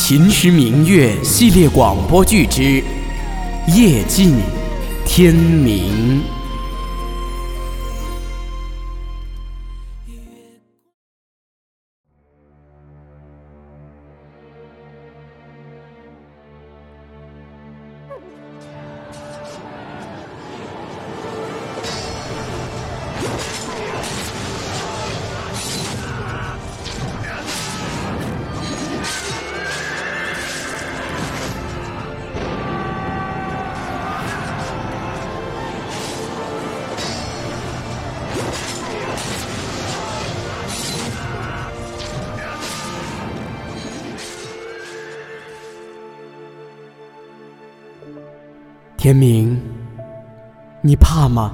秦时明月系列广播剧之《夜尽天明》。天明，你怕吗？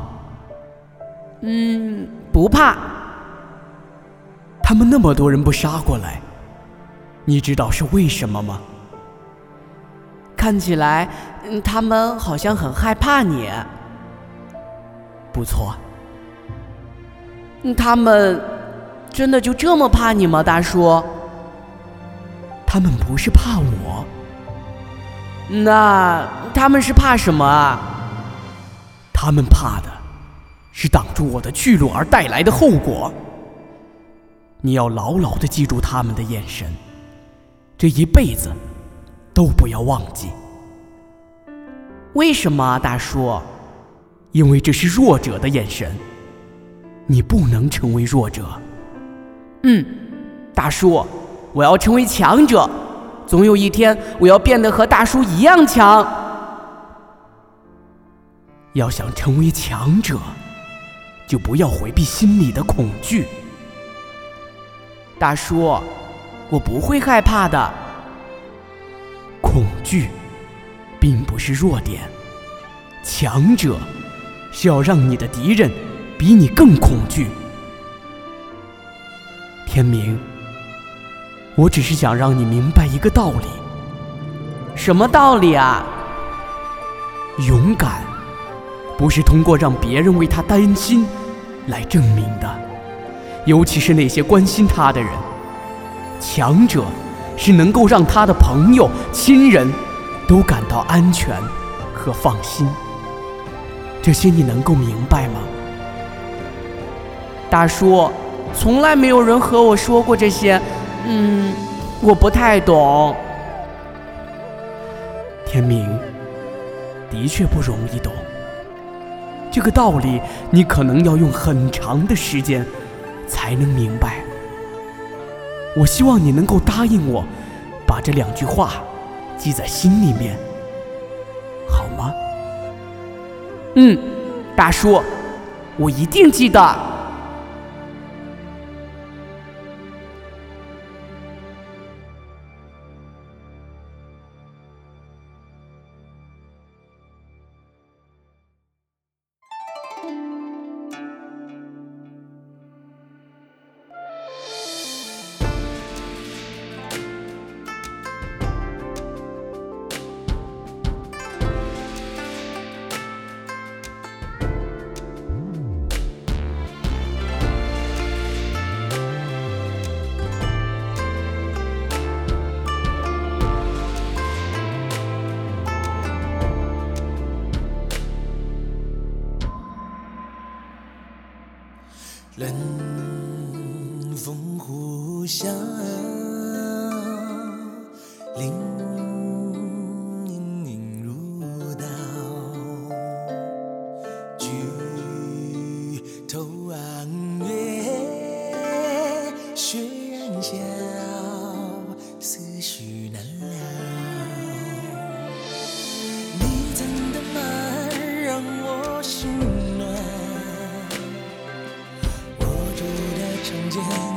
嗯，不怕。他们那么多人不杀过来，你知道是为什么吗？看起来，嗯，他们好像很害怕你。不错。他们真的就这么怕你吗，大叔？他们不是怕我。那他们是怕什么啊？他们怕的是挡住我的去路而带来的后果。你要牢牢的记住他们的眼神，这一辈子都不要忘记。为什么，大叔？因为这是弱者的眼神，你不能成为弱者。嗯，大叔，我要成为强者。总有一天，我要变得和大叔一样强。要想成为强者，就不要回避心里的恐惧。大叔，我不会害怕的。恐惧，并不是弱点。强者，是要让你的敌人比你更恐惧。天明。我只是想让你明白一个道理。什么道理啊？勇敢，不是通过让别人为他担心来证明的，尤其是那些关心他的人。强者是能够让他的朋友、亲人都感到安全和放心。这些你能够明白吗？大叔，从来没有人和我说过这些。嗯，我不太懂。天明，的确不容易懂。这个道理，你可能要用很长的时间才能明白。我希望你能够答应我，把这两句话记在心里面，好吗？嗯，大叔，我一定记得。冷风呼啸，林荫如刀，举头望月，雪燃烧，思绪难了。你曾的慢，让我心。一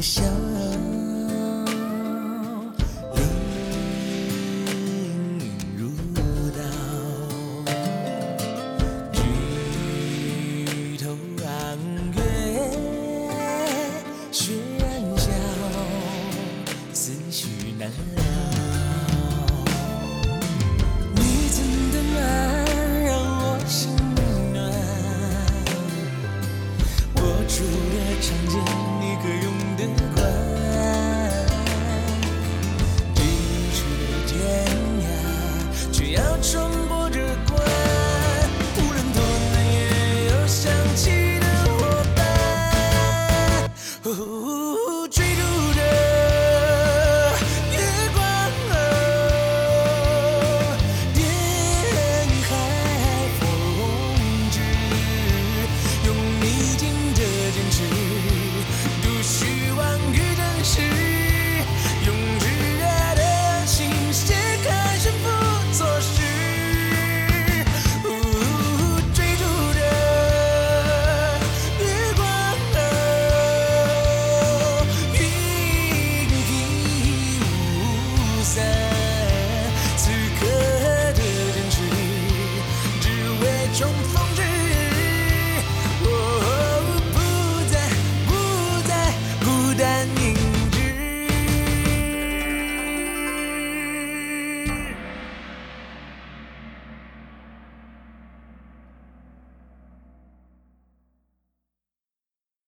相爱。Ooh.